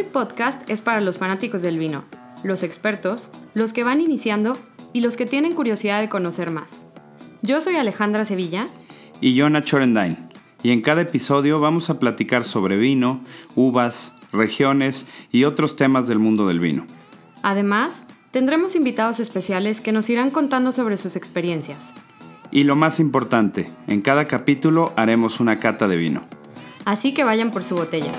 Screw Podcast es para los fanáticos del vino, los expertos, los que van iniciando y los que tienen curiosidad de conocer más. Yo soy Alejandra Sevilla. Y yo Nacho Orendain. Y en cada episodio vamos a platicar sobre vino, uvas, regiones y otros temas del mundo del vino. Además, tendremos invitados especiales que nos irán contando sobre sus experiencias. Y lo más importante, en cada capítulo haremos una cata de vino. Así que vayan por su botella.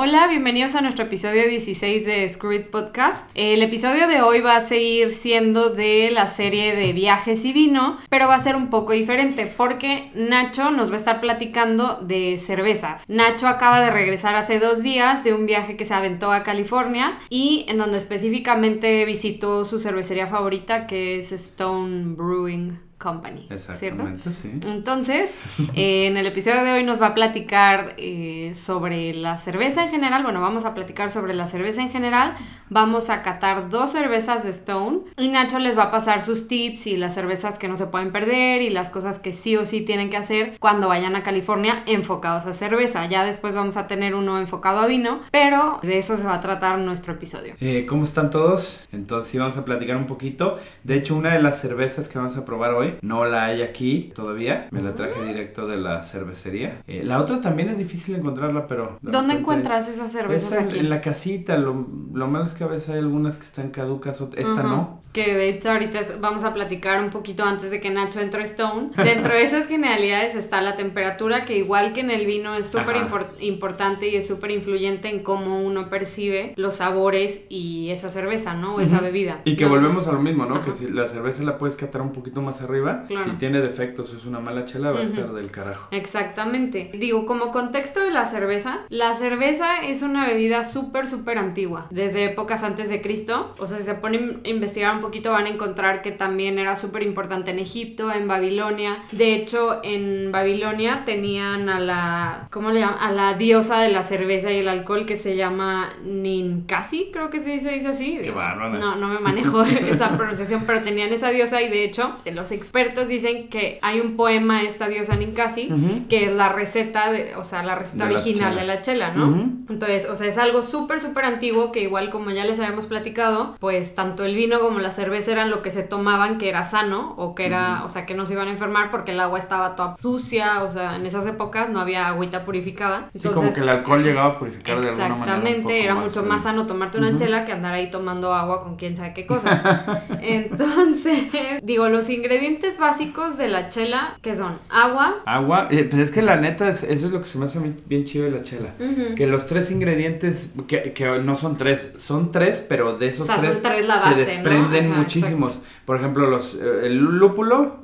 Hola, bienvenidos a nuestro episodio 16 de Screw Podcast. El episodio de hoy va a seguir siendo de la serie de viajes y vino, pero va a ser un poco diferente porque Nacho nos va a estar platicando de cervezas. Nacho acaba de regresar hace dos días de un viaje que se aventó a California y en donde específicamente visitó su cervecería favorita que es Stone Brewing Company, Exactamente, ¿cierto? Sí. Entonces, eh, en el episodio de hoy nos va a platicar eh, sobre la cerveza en general. Bueno, vamos a platicar sobre la cerveza en general. Vamos a catar dos cervezas de Stone y Nacho les va a pasar sus tips y las cervezas que no se pueden perder y las cosas que sí o sí tienen que hacer cuando vayan a California enfocados a cerveza. Ya después vamos a tener uno enfocado a vino, pero de eso se va a tratar nuestro episodio. Eh, ¿Cómo están todos? Entonces, sí, vamos a platicar un poquito. De hecho, una de las cervezas que vamos a probar hoy no la hay aquí todavía. Me la traje directo de la cervecería. Eh, la otra también es difícil encontrarla, pero... ¿Dónde encuentras esas cervezas en, aquí? En la casita. Lo, malo es que a veces hay algunas que están caducas. Esta no. Que de hecho ahorita vamos a platicar un poquito antes de que Nacho entre Stone. Dentro de esas generalidades está la temperatura, que igual que en el vino es súper importante y es súper influyente en cómo uno percibe los sabores y esa cerveza, ¿no? O esa bebida. Y que volvemos a lo mismo, ¿no? Que si la cerveza la puedes catar un poquito más arriba, si tiene defectos es una mala chela, va a estar del carajo. Exactamente. Digo, como contexto de la cerveza, la cerveza es una bebida súper, súper antigua. Desde épocas antes de Cristo. O sea, si se ponen a investigar un poquito, van a encontrar que también era súper importante en Egipto, en Babilonia. De hecho, en Babilonia tenían a la. ¿Cómo le llaman? A la diosa de la cerveza y el alcohol que se llama Ninkasi, creo que se dice, dice así. Qué bárbaro. No, no me manejo esa pronunciación, pero tenían esa diosa y de hecho, los expertos dicen que hay un poema de esta diosa Ninkasi que es la receta, de, o sea, la receta original de la chela, ¿no? Entonces, o sea, es algo súper, súper antiguo que igual como ya les habíamos platicado, pues tanto el vino como la cerveza eran lo que se tomaban que era sano o que era, o sea, que no se iban a enfermar porque el agua estaba toda sucia, o sea, en esas épocas no había agüita purificada. Entonces, sí, como que el alcohol llegaba a purificar de alguna manera. Exactamente, era mucho más sano tomarte una chela que andar ahí tomando agua con quién sabe qué cosas. Entonces, digo, los ingredientes básicos de la chela, ¿qué son? Agua. Agua, eh, pues es que la neta, eso es lo que se me hace bien chido de la chela. Que los tres ingredientes, que, que, no son tres, son tres, pero de esos tres, se desprenden muchísimos. Por ejemplo, los, eh, el lúpulo,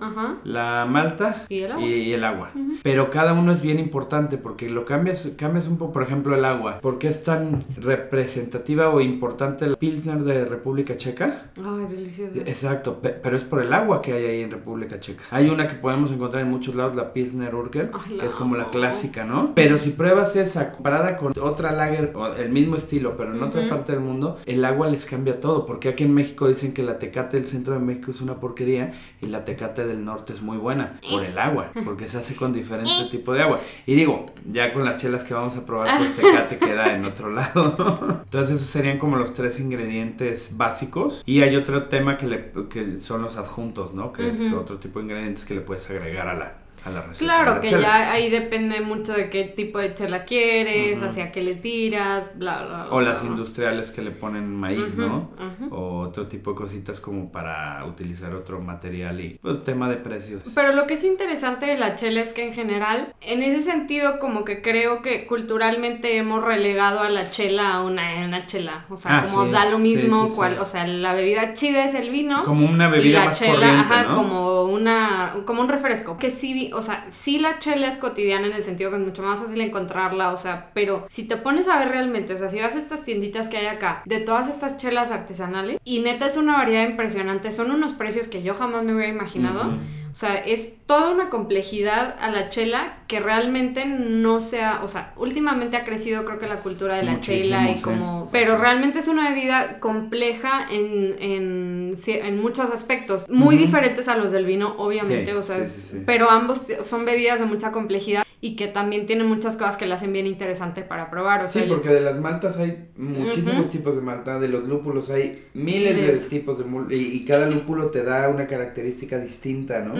la malta y el agua. Pero cada uno es bien importante porque lo cambias, cambias un poco, por ejemplo, el agua. ¿Por qué es tan representativa o importante el Pilsner de República Checa? Ay, delicioso. Exacto, pero es por el agua que hay ahí en República Checa. Hay una que podemos encontrar en muchos lados, la Pilsner Urquell, que es como la clásica, ¿no? Pero si pruebas esa comparada con otra lager, o el mismo estilo, pero en otra parte del mundo, el agua les cambia todo. Porque aquí en México dicen que la tecate del centro de México es una porquería y la tecate del norte es muy buena por el agua, porque se hace con diferente tipo de agua. Y digo, ya con las chelas que vamos a probar, pues tecate queda en otro lado. Entonces esos serían como los tres ingredientes básicos. Y hay otro tema que, le, que son los adjuntos, ¿no? Que es otro tipo de ingredientes que le puedes agregar a la, Claro, que ya ahí depende mucho de qué tipo de chela quieres, hacia qué le tiras, bla, bla, bla. O las industriales que le ponen maíz, ¿no? O otro tipo de cositas como para utilizar otro material y pues tema de precios. Pero lo que es interesante de la chela es que en general, en ese sentido como que creo que culturalmente hemos relegado a la chela a una, una chela. O sea, ah, como da lo mismo, cual, o sea, la bebida chida es el vino. Como una bebida y la más chela, ajá, como una, como un refresco. Que sí o sea, sí la chela es cotidiana en el sentido que es mucho más fácil encontrarla, o sea, pero si te pones a ver realmente, o sea, si vas a estas tienditas que hay acá, de todas estas chelas artesanales, y neta es una variedad impresionante, son unos precios que yo jamás me hubiera imaginado. O sea, es toda una complejidad a la chela que realmente no sea, o sea, últimamente ha crecido creo que la cultura de la chela y como, pero realmente es una bebida compleja en, en, en muchos aspectos, muy diferentes a los del vino, obviamente, o sea, pero ambos son bebidas de mucha complejidad y que también tiene muchas cosas que la hacen bien interesante para probar. O sea, sí, porque de las maltas hay muchísimos tipos de malta, de los lúpulos hay miles, de tipos de y, y, cada lúpulo te da una característica distinta, ¿no?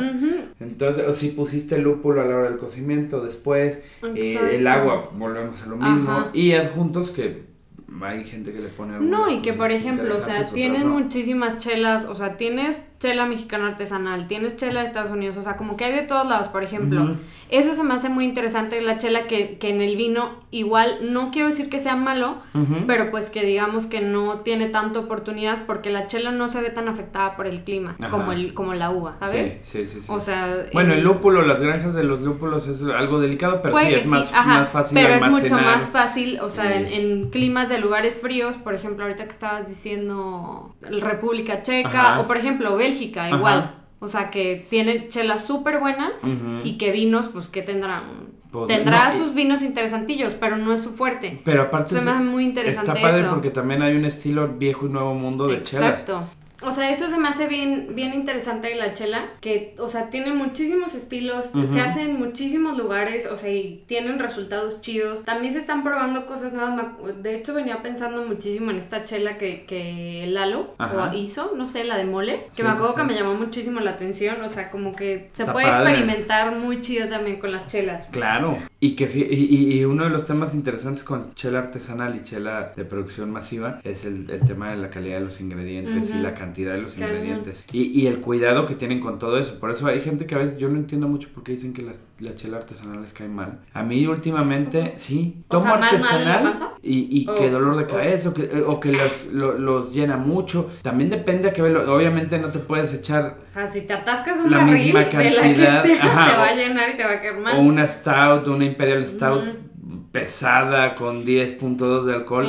Entonces, o si pusiste lúpulo a la hora del cocimiento, después eh, el agua, volvemos a lo mismo, y adjuntos que hay gente que le pone No, y que por ejemplo, o sea, tienen muchísimas chelas, o sea, tienes chela mexicana artesanal, tienes chela de Estados Unidos, o sea, como que hay de todos lados, por ejemplo. Eso se me hace muy interesante, la chela que, que, en el vino igual, no quiero decir que sea malo, pero pues que digamos que no tiene tanta oportunidad porque la chela no se ve tan afectada por el clima como, el, como la uva, ¿sabes? Sí, sí, sí. O sea... Bueno, el, lúpulo, las granjas de los lúpulos es algo delicado, pero sí, es más, más, fácil Pero es mucho más fácil, o sea, en, en climas de lugares fríos, por ejemplo, ahorita que estabas diciendo República Checa, o por ejemplo Bélgica, igual. O sea, que tiene chelas súper buenas y que vinos, pues, que tendrán? Pues, Tendrá sus vinos interesantillos, pero no es su fuerte. Pero aparte, se me hace muy interesante está padre porque también hay un estilo viejo y nuevo mundo de chelas. Exacto. O sea, eso se me hace bien, bien interesante la chela, que, o sea, tiene muchísimos estilos, se hace en muchísimos lugares, o sea, y tienen resultados chidos. También se están probando cosas nuevas. De hecho, venía pensando muchísimo en esta chela que, que Lalo hizo, no sé, la de mole, que me acuerdo que me llamó muchísimo la atención, o sea, como que se puede experimentar muy chido también con las chelas. Claro, y que y, y, uno de los temas interesantes con chela artesanal y chela de producción masiva es el, el tema de la calidad de los ingredientes y la cantidad de los ingredientes. Y, y, el cuidado que tienen con todo eso. Por eso hay gente que a veces yo no entiendo mucho por qué dicen que la, la chela artesanal les cae mal. A mí últimamente, sí, tomo artesanal y, y que dolor de cabeza o que, o que los, los, llena mucho. También depende a qué Obviamente no te puedes echar... O sea, si te atascas una la misma cantidad, te va a llenar y te va a mal. O una stout, una imperial stout pesada con 10.2 de alcohol,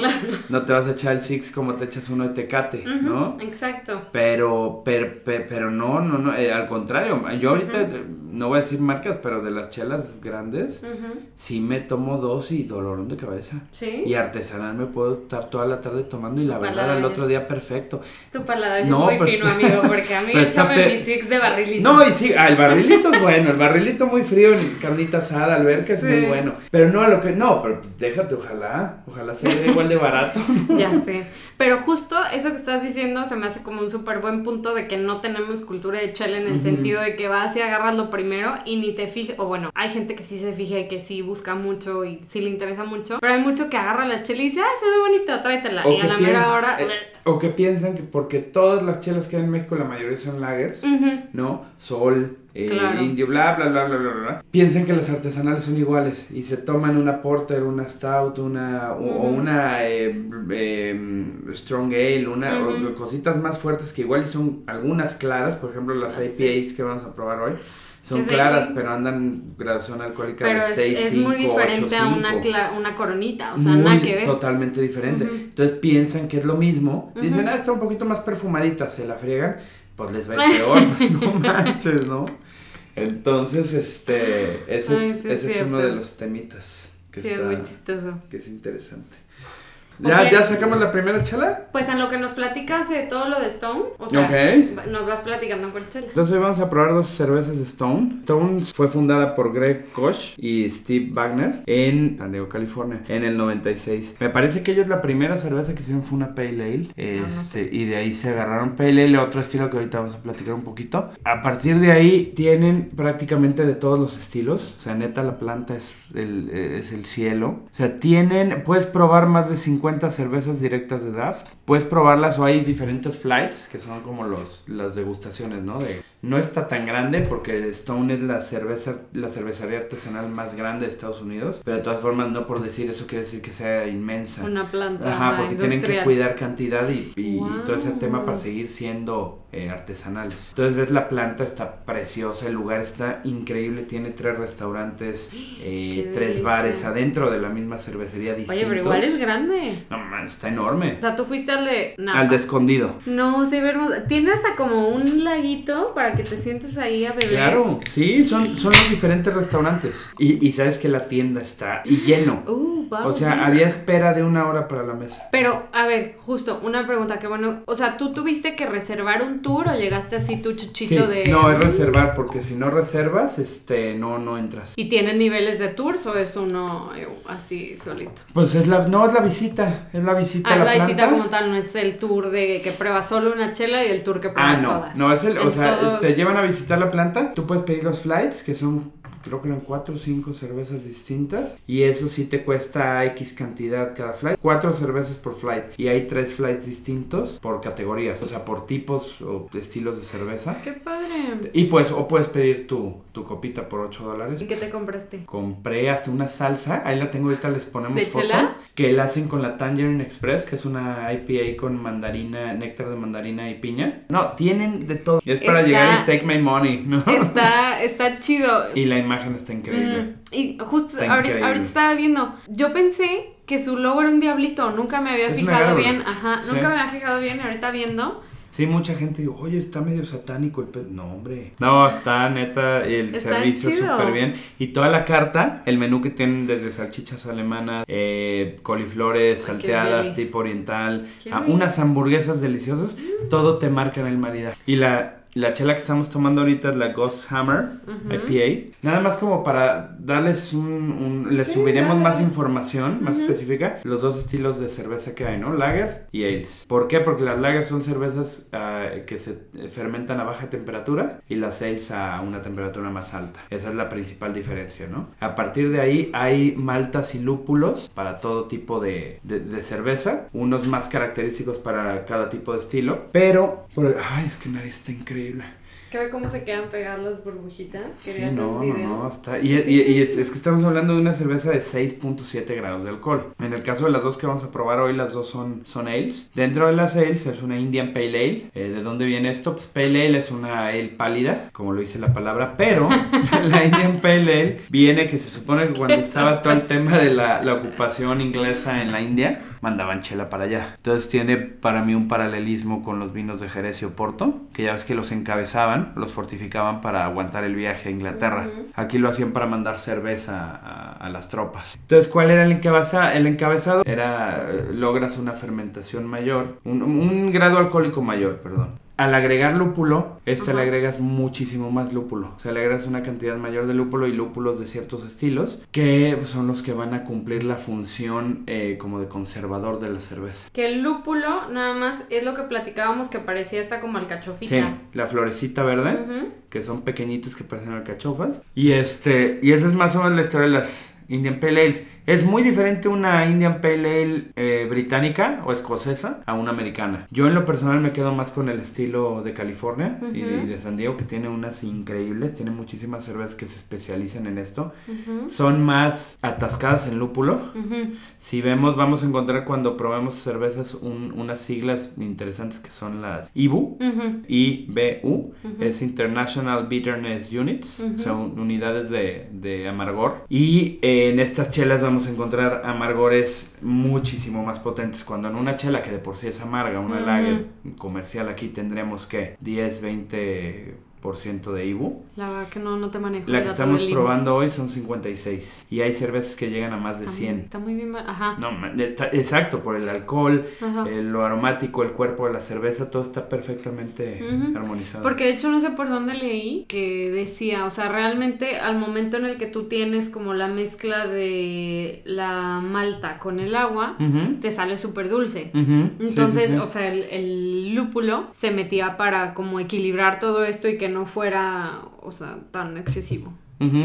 no te vas a echar el six como te echas uno de tecate, ¿no? Exacto. Pero, pero, pero no, no, no, eh, al contrario, yo ahorita, no voy a decir marcas, pero de las chelas grandes, sí me tomo dos y dolorón de cabeza. Sí. Y artesanal me puedo estar toda la tarde tomando y la verdad al otro día perfecto. Tu paladar es muy pues, fino, amigo, porque a mí échame mi six de barrilito. No, y sí, ah, el barrilito es bueno, el barrilito muy frío en carnita asada, alberca es muy bueno. Pero no a lo que, no, pero déjate, ojalá, ojalá sea igual de barato. ya sé. Pero justo eso que estás diciendo se me hace como un súper buen punto de que no tenemos cultura de chela en el sentido de que vas y agarras lo primero y ni te fijes, o bueno, hay gente que sí se fija y que sí busca mucho y sí le interesa mucho, pero hay mucho que agarra la chela y dice, ah, se ve bonita, tráetela. y a la mera hora... Eh, o que piensan que porque todas las chelas que hay en México, la mayoría son lagers, ¿no? Sol, eh, indio, bla, bla, bla, bla, bla, bla, piensan que las artesanales son iguales y se toman una porter, una stout, una, o, una eh, em, strong ale, una, cositas más fuertes que igual son algunas claras, por ejemplo las IPAs que vamos a probar hoy. Son claras, pero andan graduación alcohólica de 6, es, es muy diferente a una, una coronita, o sea, nada que ver. Totalmente diferente. Entonces piensan que es lo mismo. Dicen, ah, está un poquito más perfumadita, se la friegan, pues les va a ir peor, pues, no manches, ¿no? Entonces, este, ese es, ese es uno de los temitas que sí, es muy chistoso. Que es interesante. ¿Ya, ¿Ya sacamos la primera chela? Pues en lo que nos platicas de todo lo de Stone, o sea, nos vas platicando con chela. Entonces hoy vamos a probar dos cervezas de Stone. Stone fue fundada por Greg Koch y Steve Wagner en San Diego, California, en el 96. Me parece que ellos la primera cerveza que hicieron fue una Pale Ale, este, y de ahí se agarraron Pale Ale, otro estilo que ahorita vamos a platicar un poquito. A partir de ahí tienen prácticamente de todos los estilos, o sea, neta la planta es el, es el cielo. O sea, tienen, puedes probar más de 50 cervezas directas de Daft. Puedes probarlas o hay diferentes flights, que son como los, las degustaciones, ¿no? De, no está tan grande porque Stone es la cerveza, la cervecería artesanal más grande de Estados Unidos. Pero de todas formas, no por decir eso quiere decir que sea inmensa. Una planta. Ajá, porque tienen que cuidar cantidad y, y, todo ese tema para seguir siendo eh, artesanales. Entonces ves la planta, está preciosa, el lugar está increíble, tiene tres restaurantes, eh, tres bares adentro de la misma cervecería distintos. Oye, pero igual es grande. No, man, está enorme. O sea, tú fuiste al de... Al de escondido. No, sí, hermoso. Tiene hasta como un laguito para que te sientes ahí a beber. Claro, sí, son, son los diferentes restaurantes. Y, y sabes que la tienda está y lleno. Uh, o sea, había espera de una hora para la mesa. Pero, a ver, justo, una pregunta que bueno, o sea, ¿tú tuviste que reservar un tour o llegaste así tu chuchito de... No, es reservar, porque si no reservas, este, no, no entras. ¿Y tienen niveles de tours o es uno eh, así solito? Pues es la, no, es la visita, es la visita ah, a la, la visita como tal, no es el tour de que pruebas solo una chela y el tour que Ah, pruebas no, todas. no, es el, o sea, te llevan a visitar la planta, tú puedes pedir los flights, que son, creo que eran cuatro o cinco cervezas distintas, y eso sí te cuesta X cantidad cada flight, cuatro cervezas por flight, y hay tres flights distintos por categorías, o sea, por tipos o estilos de cerveza. ¡Qué padre! Y pues, o puedes pedir tu, tu copita por 8 dólares. ¿Y qué te compraste? Compré hasta una salsa, ahí la tengo ahorita, les ponemos ¿De foto. chela? Que la hacen con la Tangerine Express, que es una IPA con mandarina, néctar de mandarina y piña. No, tienen de todo. Y es para Está- llegar y take my money, ¿no? Está, está chido. Y la imagen está increíble. Mm, y justo Está ahorita, increíble. ahorita estaba viendo, yo pensé que su logo era un diablito, nunca me había Es fijado bien, ajá, Sí. nunca me había fijado bien, ahorita viendo, Sí, mucha gente dice, oye, está medio satánico el pe-". No, hombre. No, está neta el Está servicio súper bien. Y toda la carta, el menú que tienen desde salchichas alemanas, eh, coliflores, Ay, salteadas, tipo oriental, ah, unas hamburguesas deliciosas, todo te marca en el maridaje. Y la, la chela que estamos tomando ahorita es la Ghost Hammer. IPA. Nada más como para darles un... un- les Sí, subiremos más información, más Ujú. específica, los dos estilos de cerveza que hay, ¿no? Lager y ales. ¿Por qué? Porque las lager son cervezas ah, que se fermentan a baja temperatura y las ales a una temperatura más alta. Esa es la principal diferencia, ¿no? A partir de ahí hay maltas y lúpulos para todo tipo de, de- de cerveza, unos más característicos para cada tipo de estilo, pero... por- ay, es que nariz está increíble. Que ve cómo se quedan pegadas las burbujitas, Sí, no, no, no, está. Y, y- y es, es que estamos hablando de una cerveza de 6.7 grados de alcohol. En el caso de las dos que vamos a probar hoy, las dos son, son ales. Dentro de las ales es una Indian Pale Ale. Eh, ¿De dónde viene esto? Pues Pale Ale es una ale pálida, como lo dice la palabra, pero la Indian Pale Ale viene que se supone que cuando estaba todo el tema de la, la ocupación inglesa en la India, mandaban chela para allá. Entonces tiene para mí un paralelismo con los vinos de Jerez y Oporto, que ya ves que los encabezaban, los fortificaban para aguantar el viaje a Inglaterra. Aquí lo hacían para mandar cerveza a, a las tropas. Entonces, ¿cuál era el encabezado? El encabezado era, eh, logras una fermentación mayor, un, un grado alcohólico mayor, perdón. Al agregar lúpulo, este le agregas muchísimo más lúpulo. O sea, le agregas una cantidad mayor de lúpulo y lúpulos de ciertos estilos que son los que van a cumplir la función eh, como de conservador de la cerveza. Que el lúpulo, nada más, es lo que platicábamos que parecía esta como Sí, alcachofita. la florecita verde. Que son pequeñitos que parecen alcachofas. Y este, y esa es más o menos la historia de las Indian Pale Ales. Es muy diferente una Indian Pale Ale eh, británica o escocesa a una americana. Yo en lo personal me quedo más con el estilo de California y, de, Ujú. y de San Diego, que tiene unas increíbles, tiene muchísimas cervezas que se especializan en esto. Son más atascadas en lúpulo. Si vemos, vamos a encontrar cuando probemos cervezas un- unas siglas interesantes que son las IBU. IBU es International Bitterness Units, Ujú. son unidades de, de amargor. Y eh, en estas chelas vamos a encontrar amargores muchísimo más potentes. Cuando en una chela que de por sí es amarga, una Ujú. lager comercial aquí tendremos que 10, 20% de IBU. La verdad que no, no te manejo. La el que estamos probando hoy son 56. Y hay cervezas que llegan a más de Está muy- 100. Está muy bien. Ajá. No, está- exacto, por el alcohol, Ajá. eh, lo aromático, el cuerpo de la cerveza, todo está perfectamente armonizado. Porque de hecho no sé por dónde leí que decía, o sea, realmente al momento en el que tú tienes como la mezcla de la malta con el agua, te sale súper dulce. Entonces, sí, sí. o sea, el, el lúpulo se metía para como equilibrar todo esto y que no fuera, o sea, tan excesivo.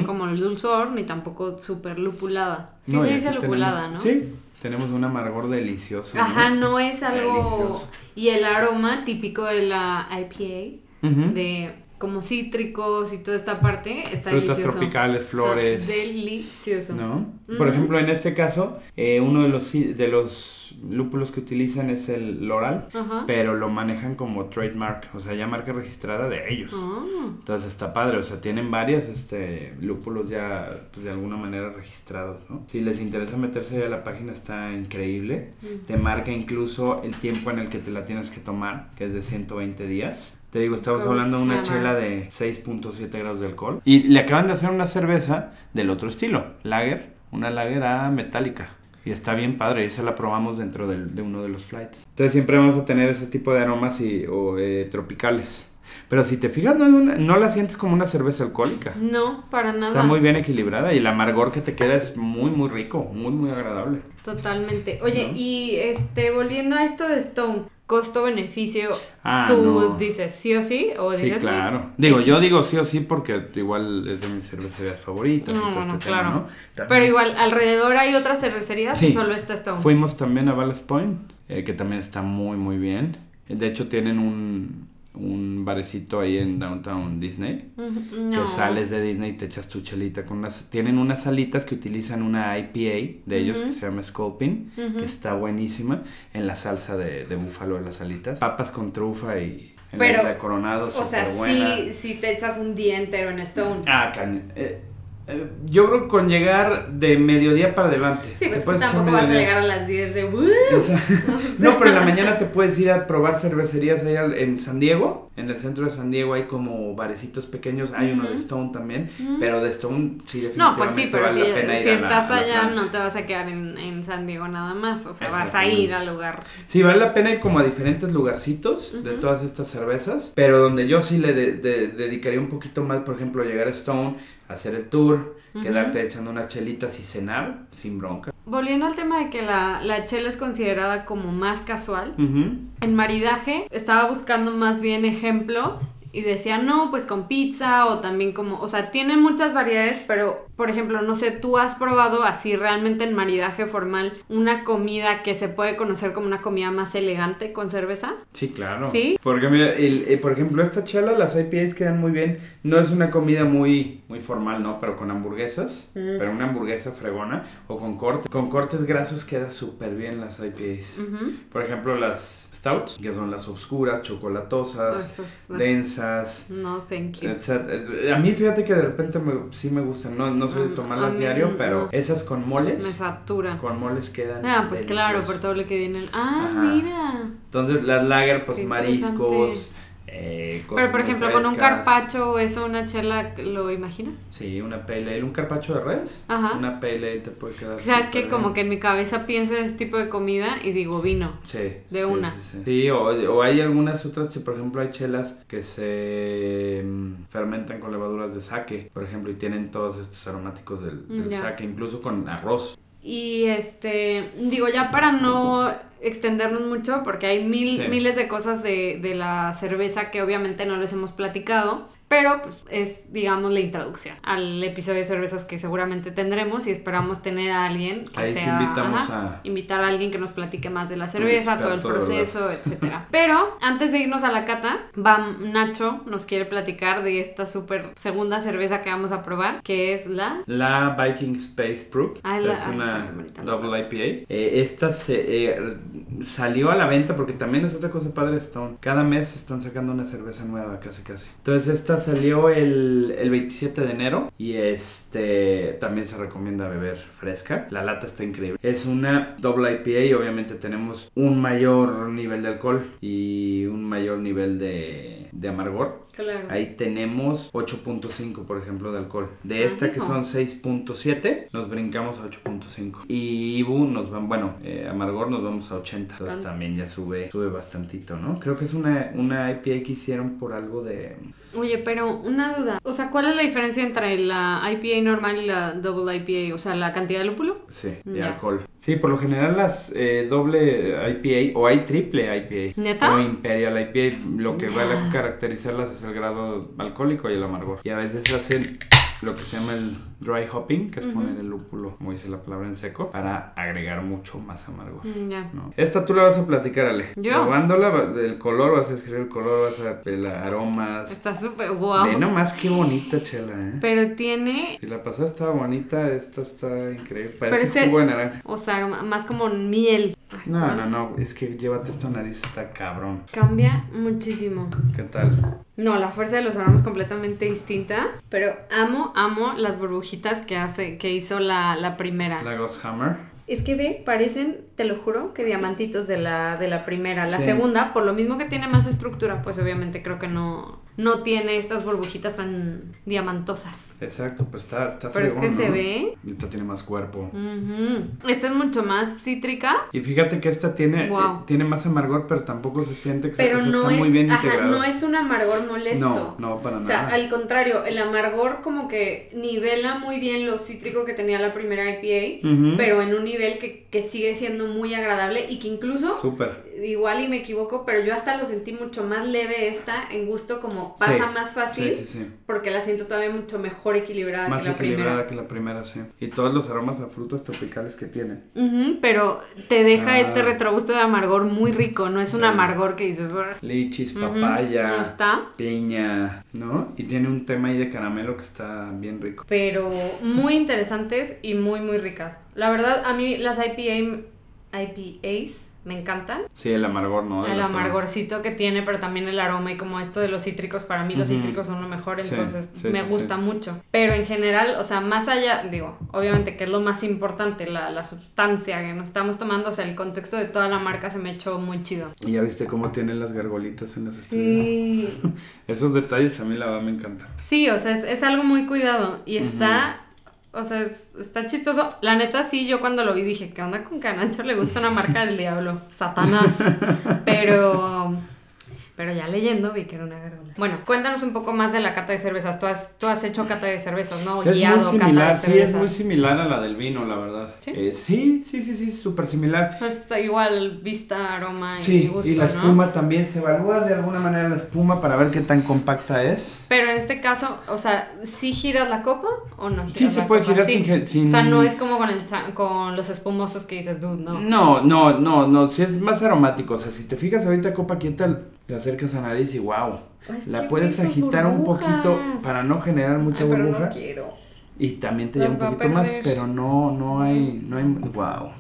Como el dulzor, ni tampoco súper lupulada. Sí No, se dice lupulada, tenemos- ¿no? Sí, tenemos un amargor delicioso. ¿no? Ajá, no es algo... Delicioso. Y el aroma típico de la IPA, de como cítricos y toda esta parte, está Frutas delicioso. tropicales, flores. Está delicioso. ¿No? Por ejemplo, en este caso, eh, uno de los, de los lúpulos que utilizan es el Loral, Ajá. pero lo manejan como trademark, o sea, ya marca registrada de ellos. Ah, Entonces está padre, o sea, tienen varios este, lúpulos ya pues, de alguna manera registrados, ¿no? Si les interesa meterse a la página está increíble. Mm. Te marca incluso el tiempo en el que te la tienes que tomar, que es de 120 días. Te digo, estamos hablando de una chela de 6.7 grados de alcohol. Y le acaban de hacer una cerveza del otro estilo, lager, una lager a metálica. Y está bien padre, esa la probamos dentro de uno de los flights. Entonces siempre vamos a tener ese tipo de aromas y, o eh, tropicales. Pero si te fijas, no, no, la sientes como una cerveza alcohólica. No, para nada. Está muy bien equilibrada y el amargor que te queda es muy, muy rico, muy, muy agradable. Totalmente. Oye, y este, volviendo a esto de Stone, costo-beneficio, ah, ¿tú dices sí o sí? O sí, claro. Digo, yo digo sí o sí porque igual es de mis cervecerías favoritas. No, bueno, este claro. Pero igual, alrededor hay otras cervecerías sí. solo está Stone. Fuimos también a Ballast Point, eh, que también está muy, muy bien. De hecho, tienen un, un barecito ahí en Downtown Disney. Que sales de Disney y te echas tu chelita con unas... Tienen unas salitas que utilizan una IPA de ellos que se llama Sculpin, que está buenísima en la salsa de, de búfalo de las salitas. Papas con trufa y... En Pero, la coronado, o sea, sí, sí te echas un día entero en Stone. Ah, can... Eh, yo creo que con llegar de mediodía para adelante. Sí, pues tampoco vas a llegar a las 10 de... no, pero en la mañana te puedes ir a probar cervecerías allá en San Diego. En el centro de San Diego hay como barecitos pequeños. Hay uno de Stone también. Pero de Stone sí definitivamente No, pues sí, pero vale si, la pena si estás allá no te vas a quedar en, en, San Diego nada más. O sea, vas a ir al lugar. Sí, vale la pena ir como a diferentes lugarcitos de todas estas cervezas. Pero donde yo sí le dedicaría un poquito más, por ejemplo, llegar a Stone hacer el tour, quedarte echando unas chelitas y cenar sin bronca. Volviendo al tema de que la, la chela es considerada como más casual, en maridaje estaba buscando más bien ejemplos y decía, no, pues con pizza o también como, o sea, tienen muchas variedades, pero por ejemplo, no sé, tú has probado así realmente en maridaje formal una comida que se puede conocer como una comida más elegante con cerveza? Sí, claro. Sí. Porque mira, el, eh, por ejemplo, esta chela, las IPAs quedan muy bien. No es una comida muy, muy formal, ¿no? Pero con hamburguesas, mm. pero una hamburguesa fregona o con cortes. Con cortes grasos queda súper bien las IPAs. Por ejemplo, las stouts, que son las oscuras, chocolatosas, densas. No, thank you. A mí fíjate que de repente sí me gustan, no, no soy de tomarlas diario, pero esas con moles. Me saturan. Con moles quedan. Ah, pues claro, por todo lo que viene. Ah, mira. Entonces las lager, pues mariscos, eh, Pero por ejemplo, con un carpacho o eso, una chela, ¿lo imaginas? Sí, una pale un carpacho de res. Ajá. Una pale te puede quedar. O sea, es que como que en mi cabeza pienso en ese tipo de comida y digo vino. Sí. De una. Sí, o, o, hay algunas otras, por ejemplo, hay chelas que se mm, fermentan con levaduras de sake, por ejemplo, y tienen todos estos aromáticos del, del sake, incluso con arroz. Y este, digo, ya para no extendernos mucho, porque hay mil, miles de cosas de, de la cerveza que obviamente no les hemos platicado. Pero pues es, digamos, la introducción al episodio de cervezas que seguramente tendremos y esperamos tener a alguien que Ahí sea, invitamos a... invitar a alguien que nos platique más de la cerveza, todo el proceso, etcétera. Pero antes de irnos a la cata, va Nacho nos quiere platicar de esta súper segunda cerveza que vamos a probar, que es la... La Viking Space Proof. Ah, es una double IPA. Eh, esta se eh, salió a la venta porque también es otra cosa padre Stone. Cada mes están sacando una cerveza nueva, casi casi. Entonces esta salió el, el 27 de enero y este también se recomienda beber fresca. La lata está increíble. Es una doble IPA y obviamente tenemos un mayor nivel de alcohol y un mayor nivel de, de amargor. Ahí tenemos 8.5, por ejemplo, de alcohol. De ah, esta que son 6.7, nos brincamos a 8.5. Y Ibu nos van, bueno, eh, amargor nos vamos a 80. Entonces también ya sube, sube bastantito, ¿no? Creo que es una, una IPA que hicieron por algo de... Oye, pero una duda. O sea, ¿cuál es la diferencia entre la IPA normal y la double IPA? O sea, la cantidad de lúpulo. Sí, de alcohol. Sí, por lo general las eh, doble IPA o hay triple IPA. ¿Neta? O Imperial IPA, lo que va a caracterizarlas es el grado alcohólico y el amargor. Y a veces hacen lo que se llama el dry hopping, que es poner el lúpulo, como dice la palabra en seco, para agregar mucho más amargo. Mm, Esta tú la vas a platicar, Ale. Yo. Probándola, el color, vas a escribir el color, vas a ver aromas. Está súper guau. Ve nomás qué bonita chela, ¿eh? Pero tiene. Si la pasada estaba bonita, esta está increíble. Parece jugo de naranja. O sea, más como miel. No, no, no, es que llévate esta nariz, está cabrón. Cambia muchísimo. ¿Qué tal? No, la fuerza de los aromas completamente distinta. Pero amo, amo las burbujitas que hace, que hizo la, la primera. La Ghost Hammer. Es que ve, parecen, te lo juro, que diamantitos de la, de la primera. La segunda, por lo mismo que tiene más estructura, pues obviamente creo que no, no tiene estas burbujitas tan diamantosas. Exacto, pues está, está Pero es que se ve. esta tiene más cuerpo. Esta es mucho más cítrica. Y fíjate que esta tiene, eh, tiene más amargor, pero tampoco se siente que pero no está muy bien ajá, No es un amargor molesto. No, no, para nada. O sea, al contrario, el amargor como que nivela muy bien lo cítrico que tenía la primera IPA, pero en un nivel que, que, sigue siendo muy agradable y que incluso... Súper. Igual y me equivoco, pero yo hasta lo sentí mucho más leve esta en gusto como pasa más fácil. porque la siento todavía mucho mejor equilibrada más que la equilibrada que la primera, sí. Y todos los aromas a frutas tropicales que tiene. pero te deja ah. este retrogusto de amargor muy rico, no es un amargor que dices... Lichis, papaya, piña, ¿no? Y tiene un tema ahí de caramelo que está bien rico. Pero muy interesantes y muy, muy ricas. La verdad, a mí las IPA, IPAs me encantan. Sí, el amargor, ¿no? El amargorcito que tiene, pero también el aroma y como esto de los cítricos, para mí los cítricos son lo mejor, entonces me gusta mucho. Pero en general, o sea, más allá, digo, obviamente que es lo más importante, la, la sustancia que nos estamos tomando, o sea, el contexto de toda la marca se me echó muy chido. Y ya viste cómo tienen las gargolitas en las sí. Esos detalles a mí la verdad me encantan. Sí, o sea, es, es algo muy cuidado y está o sea, está chistoso. La neta, sí, yo cuando lo vi dije, ¿qué onda con que a Nacho le gusta una marca del diablo? Satanás. Pero pero ya leyendo vi que era una garola. Bueno, cuéntanos un poco más de la cata de cervezas. Tú has, tú has hecho cata de cervezas, ¿no? Es Guiado, muy similar, sí, es muy similar a la del vino, la verdad. Sí, eh, sí, sí, sí, sí, súper similar. Está igual vista, aroma y sí, gusto, y la espuma también se evalúa de alguna manera la espuma para ver qué tan compacta es. Pero en este caso, o sea, ¿sí giras la copa o no giras Sí, se puede girar sin, sin, O sea, no es como con, el, con los espumosos que dices, dude, no. No, no, no, no, sí es más aromático. O sea, si te fijas ahorita copa quieta le acercas a nariz y wow. la puedes agitar un poquito para no generar mucha burbuja. no quiero. Y también te lleva un poquito más, pero no, no hay, no hay, wow.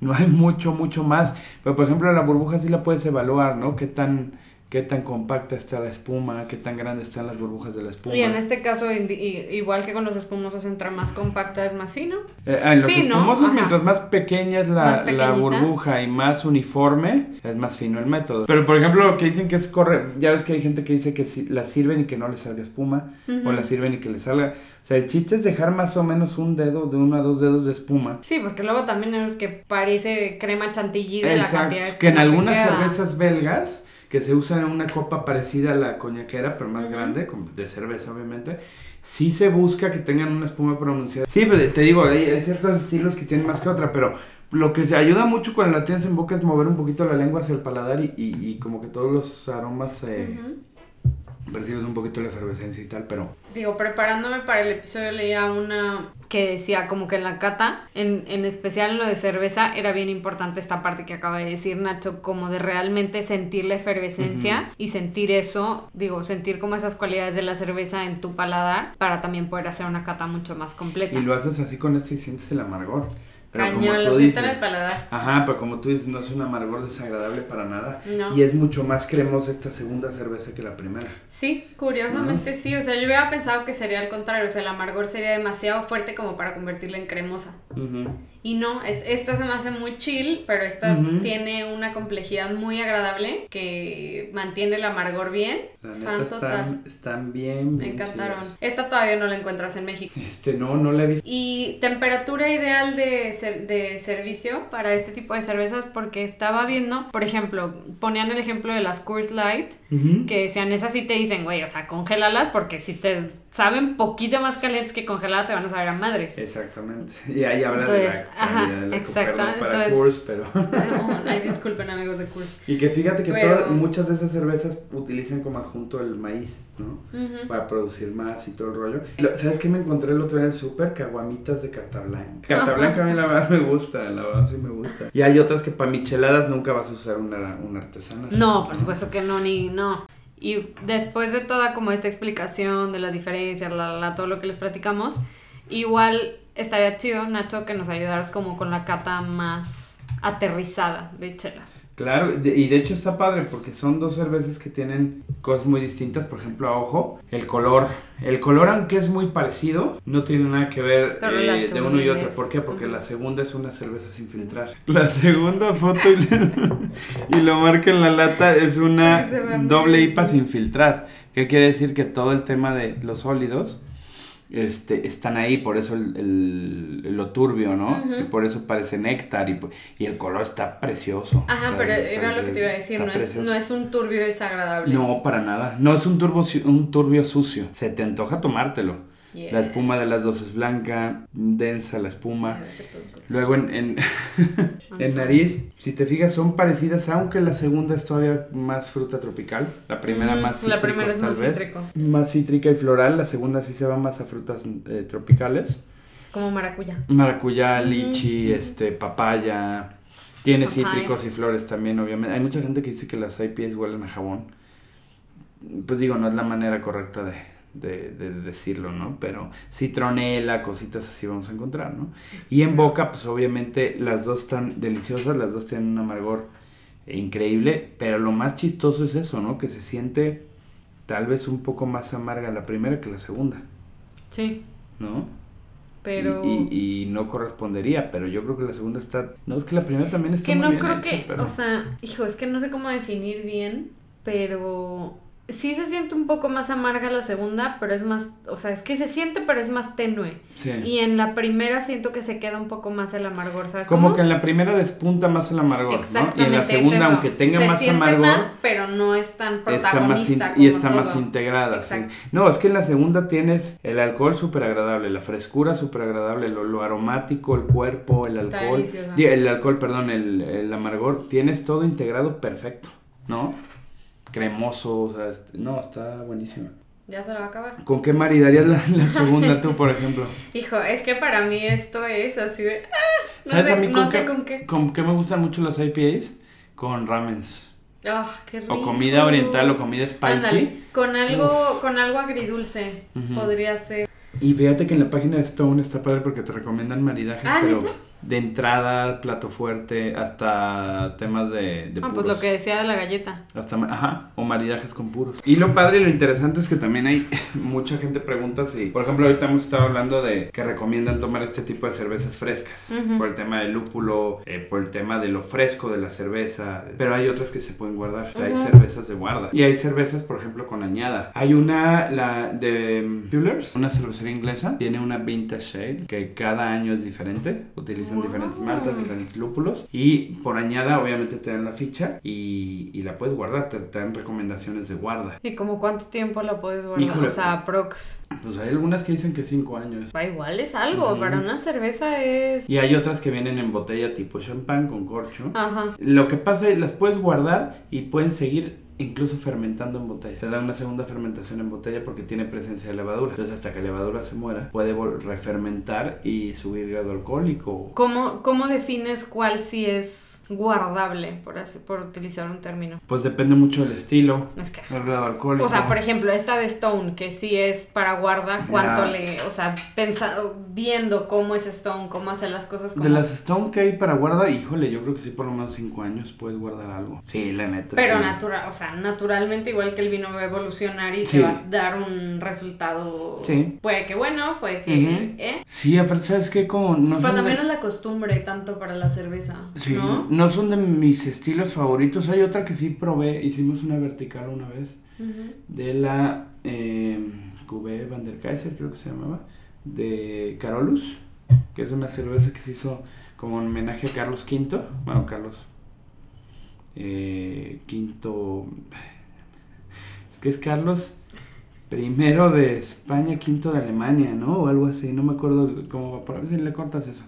No hay mucho, mucho más. Pero por ejemplo la burbuja sí la puedes evaluar, ¿no? Qué tan qué tan compacta está la espuma, qué tan grande están las burbujas de la espuma. Y en este caso, igual que con los espumosos, entre más compacta es más fino. Eh, en los espumosos, mientras más pequeña es la, la, burbuja y más uniforme, es más fino el método. Pero por ejemplo, lo que dicen que es corre, ya ves que hay gente que dice que si, la sirven y que no le salga espuma, o la sirven y que le salga. O sea, el chiste es dejar más o menos un dedo, de uno a dos dedos de espuma. Sí, porque luego también es que parece crema chantilly de la cantidad de espuma que en algunas cervezas belgas que se usa en una copa parecida a la coñaquera, pero más grande, de cerveza obviamente, sí se busca que tengan una espuma pronunciada. Sí, pero te digo, hay, ciertos estilos que tienen más que otra, pero lo que se ayuda mucho cuando la tienes en boca es mover un poquito la lengua hacia el paladar y, y, como que todos los aromas se percibes un poquito la efervescencia y tal, pero... Digo, preparándome para el episodio leía una que decía como que en la cata, en, en especial en lo de cerveza, era bien importante esta parte que acaba de decir Nacho, como de realmente sentir la efervescencia y sentir eso, digo, sentir como esas cualidades de la cerveza en tu paladar para también poder hacer una cata mucho más completa. Y lo haces así con esto y sientes el amargor. Cañón, lo dices, el paladar. Ajá, pero como tú dices, no es un amargor desagradable para nada. Y es mucho más cremosa esta segunda cerveza que la primera. Sí, curiosamente sí. O sea, yo hubiera pensado que sería al contrario. O sea, el amargor sería demasiado fuerte como para convertirla en cremosa. Y no, esta se me hace muy chill, pero esta tiene una complejidad muy agradable que mantiene el amargor bien. La neta están, bien, Me encantaron. Esta todavía no la encuentras en México. Este, no, no la he visto. Y temperatura ideal de, de servicio para este tipo de cervezas porque estaba viendo, por ejemplo, ponían el ejemplo de las Coors Light, que decían, esas sí te dicen, güey, o sea, congélalas porque si te saben poquito más calientes que congeladas te van a saber a madres. Exactamente. Y ahí habla de la ajá, exactamente. para Entonces, pero... ay, disculpen amigos de Coors. Y que fíjate que todas, muchas de esas cervezas utilizan como adjunto el maíz, ¿no? Para producir más y todo el rollo. ¿Sabes qué me encontré el otro día en el súper? Caguamitas de carta blanca. Carta blanca a mí la verdad me gusta, la verdad sí me gusta. Y hay otras que para micheladas nunca vas a usar una, una artesana. No, por supuesto que no, ni no. Y después de toda como esta explicación de las diferencias, la, todo lo que les platicamos, igual estaría chido, Nacho, que nos ayudaras como con la cata más aterrizada de chelas. Claro, y de hecho está padre porque son dos cervezas que tienen cosas muy distintas. Por ejemplo, a ojo, el color. El color, aunque es muy parecido, no tiene nada que ver eh, de uno y otro. ¿Por qué? Porque la segunda es una cerveza sin filtrar. La segunda foto y, y lo marca en la lata es una doble IPA sin filtrar. ¿Qué quiere decir? Que todo el tema de los sólidos este, están ahí, por eso el, lo turbio, ¿no? Y por eso parece néctar y, y, el color está precioso. Ajá, pero era lo que te iba a decir, no es, no es, un turbio desagradable. No, para nada. No es un, turbo, un turbio sucio. Se te antoja tomártelo. La espuma de las dos es blanca, densa la espuma. Luego en, en, en, nariz, si te fijas, son parecidas, aunque la segunda es todavía más fruta tropical. La primera más cítrica. La primera es más cítrico. Más cítrica y floral. La segunda sí se va más a frutas eh, tropicales. Como maracuyá. Maracuyá, lichi, este, papaya. Tiene cítricos y flores también, obviamente. Hay mucha gente que dice que las IPAs huelen a jabón. Pues digo, no es la manera correcta de, de, decirlo, ¿no? Pero citronela, cositas así vamos a encontrar, ¿no? Y en boca, pues obviamente las dos están deliciosas, las dos tienen un amargor increíble, pero lo más chistoso es eso, ¿no? Que se siente tal vez un poco más amarga la primera que la segunda. Sí. ¿No? Pero... Y, no correspondería, pero yo creo que la segunda está... No, es que la primera también está... Es que no creo que... O sea, hijo, es que no sé cómo definir bien, pero sí se siente un poco más amarga la segunda, pero es más, o sea, es que se siente, pero es más tenue. Sí. Y en la primera siento que se queda un poco más el amargor, ¿sabes? Como que en la primera despunta más el amargor, ¿no? Y en la segunda, aunque tenga más amargor, más, pero no es tan protagonista Y está más integrada, sí. No, es que en la segunda tienes el alcohol súper agradable, la frescura súper agradable, lo, aromático, el cuerpo, el alcohol. El alcohol, perdón, el, el amargor, tienes todo integrado perfecto, ¿no? Cremoso, o sea, no, está buenísimo. Ya se la va a acabar. ¿Con qué maridarías la, segunda tú, por ejemplo? Hijo, es que para mí esto es así de... Ah, no ¿Sabes sé, a mí no con, sé qué, con qué? ¿Con qué me gustan mucho los IPAs? Con ramens. Oh, qué rico. O comida oriental o comida spicy. Con algo, con algo agridulce podría ser. Y fíjate que en la página de Stone está padre porque te recomiendan maridajes, ah, pero de entrada, plato fuerte, hasta temas de, de ah, pues lo que decía de la galleta. Hasta, ajá, o maridajes con puros. Y lo padre y lo interesante es que también hay mucha gente pregunta si, por ejemplo, ahorita hemos estado hablando de que recomiendan tomar este tipo de cervezas frescas, por el tema del lúpulo, eh, por el tema de lo fresco de la cerveza, pero hay otras que se pueden guardar, o sea, hay cervezas de guarda. Y hay cervezas, por ejemplo, con añada. Hay una, la de Fullers, una cervecería inglesa, tiene una Vintage Ale que cada año es diferente, utiliza son diferentes maltas, diferentes lúpulos. Y por añada, obviamente, te dan la ficha y, y la puedes guardar. Te, dan recomendaciones de guarda. ¿Y como cuánto tiempo la puedes guardar? o sea, prox. Pues hay algunas que dicen que cinco años. Va igual es algo. Para una cerveza es. Y hay otras que vienen en botella tipo champán con corcho. Ajá. Lo que pasa es las puedes guardar y pueden seguir incluso fermentando en botella. Te da una segunda fermentación en botella porque tiene presencia de levadura. Entonces, hasta que la levadura se muera, puede refermentar y subir grado alcohólico. ¿Cómo, cómo defines cuál sí es guardable, por así, por utilizar un término. Pues depende mucho del estilo. Es que. El grado alcohólico. O sea, por ejemplo, esta de Stone, que sí es para guardar, cuánto le. O sea, pensando, viendo cómo es Stone, cómo hace las cosas. De las Stone que hay para guardar, híjole, yo creo que sí, por lo menos 5 años puedes guardar algo. Sí, la neta. Pero natural, o sea, naturalmente, igual que el vino va a evolucionar y te va a dar un resultado. Sí. Puede que bueno, puede que. ¿eh? Sí, aparte, ¿sabes qué? Como. No Pero también es la costumbre tanto para la cerveza. Sí. ¿no? No son de mis estilos favoritos. Hay otra que sí probé, hicimos una vertical una vez, de la eh, Van der Kaiser, creo que se llamaba, de Carolus, que es una cerveza que se hizo como homenaje a Carlos V, bueno, Carlos eh, V, es que es Carlos primero de España, quinto de Alemania, ¿no? O algo así, no me acuerdo cómo va, por a ver si le cortas eso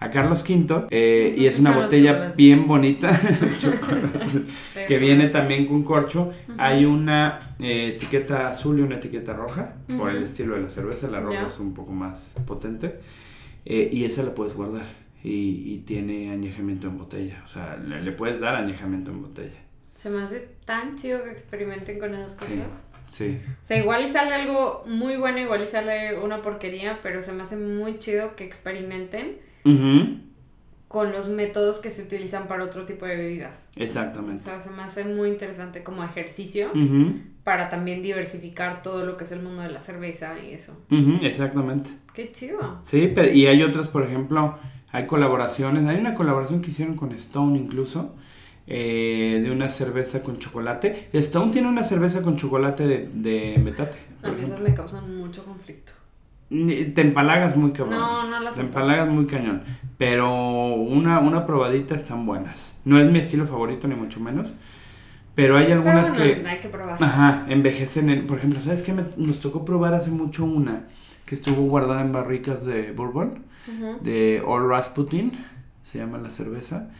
a Carlos V eh, y es una botella bien bonita que viene también con corcho. Hay una eh, etiqueta azul y una etiqueta roja por el estilo de la cerveza. La roja es un poco más potente eh, y esa la puedes guardar y, tiene añejamiento en botella. O sea, le, puedes dar añejamiento en botella. Se me hace tan chido que experimenten con esas cosas. Sí. O sea, igual y sale algo muy bueno, igual y sale una porquería, pero se me hace muy chido que experimenten con los métodos que se utilizan para otro tipo de bebidas. Exactamente. O sea, se me hace muy interesante como ejercicio para también diversificar todo lo que es el mundo de la cerveza y eso. exactamente. Qué chido. Sí, pero y hay otras, por ejemplo, hay colaboraciones, hay una colaboración que hicieron con Stone incluso, eh, de una cerveza con chocolate. Stone tiene una cerveza con chocolate de, de metate. A mí esas me causan mucho conflicto. Te empalagas muy cabrón. No, no las Te empalagas muy cañón. Pero una, una probadita están buenas. No es mi estilo favorito, ni mucho menos. Pero hay algunas que. Hay que probar. Ajá, envejecen. En, por ejemplo, ¿sabes qué? nos tocó probar hace mucho una que estuvo guardada en barricas de Bourbon. De All Rasputin. Se llama la cerveza.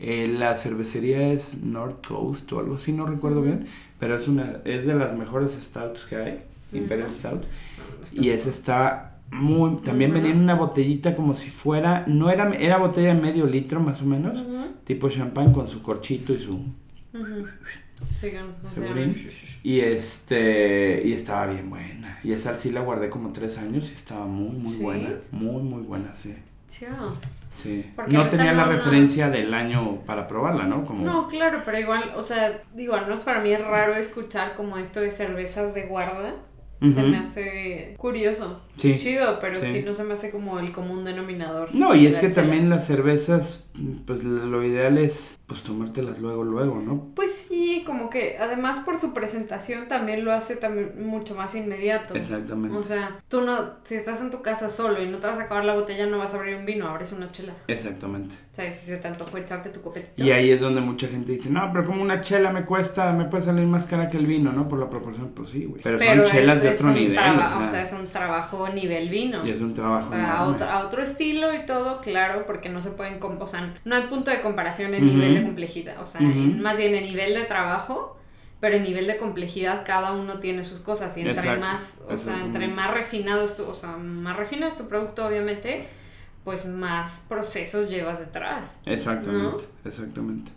Eh, la cervecería es North Coast o algo así, no recuerdo bien. Pero es una es de las mejores stouts que hay. Imperial Stout. Y esa está muy. También venía en una botellita como si fuera. No era. Era botella de medio litro más o menos. Tipo champán con su corchito y su. y este. Y estaba bien buena. Y esa sí la guardé como tres años y estaba muy, muy buena. Muy, muy buena, sí. Sí. no tenía la referencia del año para probarla, ¿no? Como... No, claro, pero igual, o sea, igual no es para mí es raro escuchar como esto de cervezas de guarda. Se me hace curioso. Sí. Chido, pero sí. no se me hace como el común denominador. No, y es que también las cervezas, pues lo ideal es pues tomártelas luego, luego, ¿no? Pues sí, como que además por su presentación también lo hace también mucho más inmediato. Exactamente. O sea, tú no, si estás en tu casa solo y no te vas a acabar la botella, no vas a abrir un vino, abres una chela. Exactamente. O sea, si se te antojó echarte tu copetito. Y ahí es donde mucha gente dice, no, pero como una chela me cuesta, me puede salir más cara que el vino, ¿no? Por la proporción, pues sí, güey. Pero, son chelas de nivel. O sea, es un trabajo nivel vino. Y es un trabajo. O sea, a otro, a otro, estilo y todo, claro, porque no se pueden, o sea, no hay punto de comparación en nivel de complejidad, o sea, más bien en nivel de trabajo, pero en nivel de complejidad cada uno tiene sus cosas y entre más, o sea, entre más refinado es tu, o sea, más refinado es tu producto obviamente, pues más procesos llevas detrás. Exactamente, exactamente.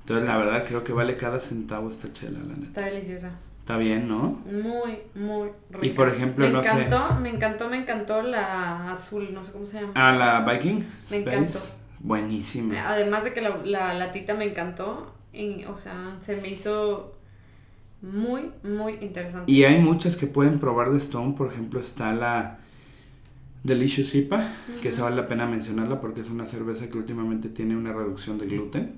Entonces, la verdad creo que vale cada centavo esta chela, la neta. Está deliciosa. Está bien, ¿no? Muy, muy rica. Y por ejemplo, no encantó, Me encantó, me encantó la azul, no sé cómo se llama. Ah, la Viking. Me encantó. Buenísima. Además de que la, la latita me encantó, y, o sea, se me hizo muy, muy interesante. Y hay muchas que pueden probar de Stone, por ejemplo, está la Delicious IPA, que esa vale la pena mencionarla porque es una cerveza que últimamente tiene una reducción de gluten,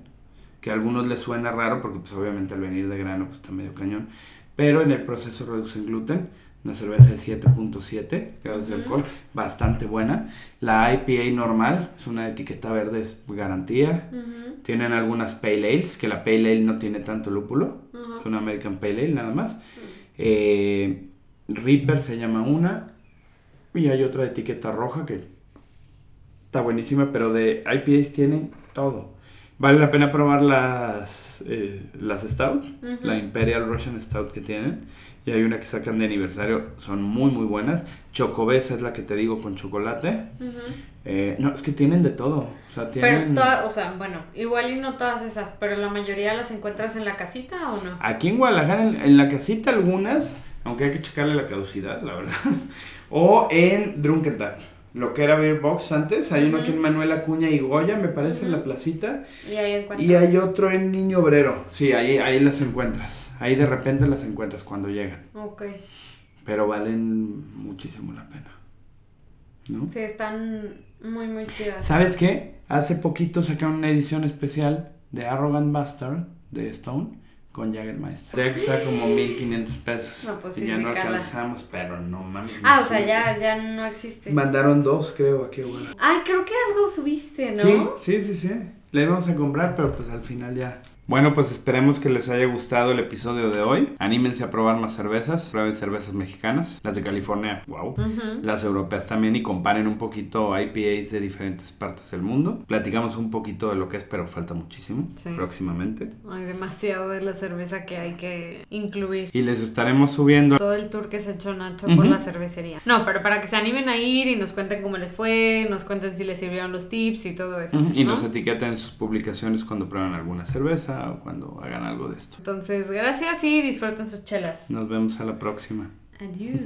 que a algunos les suena raro porque pues obviamente al venir de grano pues está medio cañón, pero en el proceso reducen gluten una cerveza de 7.7 grados de alcohol, bastante buena. La IPA normal es una etiqueta verde, es garantía. Tienen algunas Pale Ales, que la Pale Ale no tiene tanto lúpulo, es una American Pale Ale nada más. Eh, Reaper se llama una. Y hay otra etiqueta roja que está buenísima, pero de IPAs tienen todo. Vale la pena probar las, eh, las Stout, la Imperial Russian Stout que tienen. Y hay una que sacan de aniversario, son muy muy buenas. Chocobesa es la que te digo con chocolate. Eh, no, es que tienen de todo. O sea, tienen... Pero o sea, bueno, igual y no todas esas, pero la mayoría las encuentras en la casita o no? Aquí en Guadalajara, en, la casita algunas, aunque hay que checarle la caducidad, la verdad. o en Drunken lo que era Beer Box antes. Hay uno aquí en Manuel Acuña y Goya, me parece, en la placita. Y ahí Y hay otro en Niño Obrero. Sí, ahí, ahí las encuentras. Ahí de repente las encuentras cuando llegan. Ok. Pero valen muchísimo la pena. ¿No? Sí, están muy, muy chidas. ¿Sabes qué? Hace poquito sacaron una edición especial de Arrogant Bastard de Stone con Jaggermeister. Debe costar como 1500 pesos. No, pues y ya no alcanzamos, pero no mames. Ah, o sea, ya, ya no existe. Mandaron dos, creo, aquí bueno. Ay, creo que algo subiste, ¿no? Sí, sí, sí, sí. Le íbamos a comprar, pero pues al final ya bueno, pues esperemos que les haya gustado el episodio de hoy. Anímense a probar más cervezas. Prueben cervezas mexicanas. Las de California, wow. Las europeas también y comparen un poquito IPAs de diferentes partes del mundo. Platicamos un poquito de lo que es, pero falta muchísimo próximamente. Hay demasiado de la cerveza que hay que incluir. Y les estaremos subiendo todo el tour que se echó Nacho por la cervecería. No, pero para que se animen a ir y nos cuenten cómo les fue, nos cuenten si les sirvieron los tips y todo eso. Y nos etiqueten en sus publicaciones cuando prueban alguna cerveza o cuando hagan algo de esto. Entonces, gracias y disfruten sus chelas. Nos vemos a la próxima. Adiós.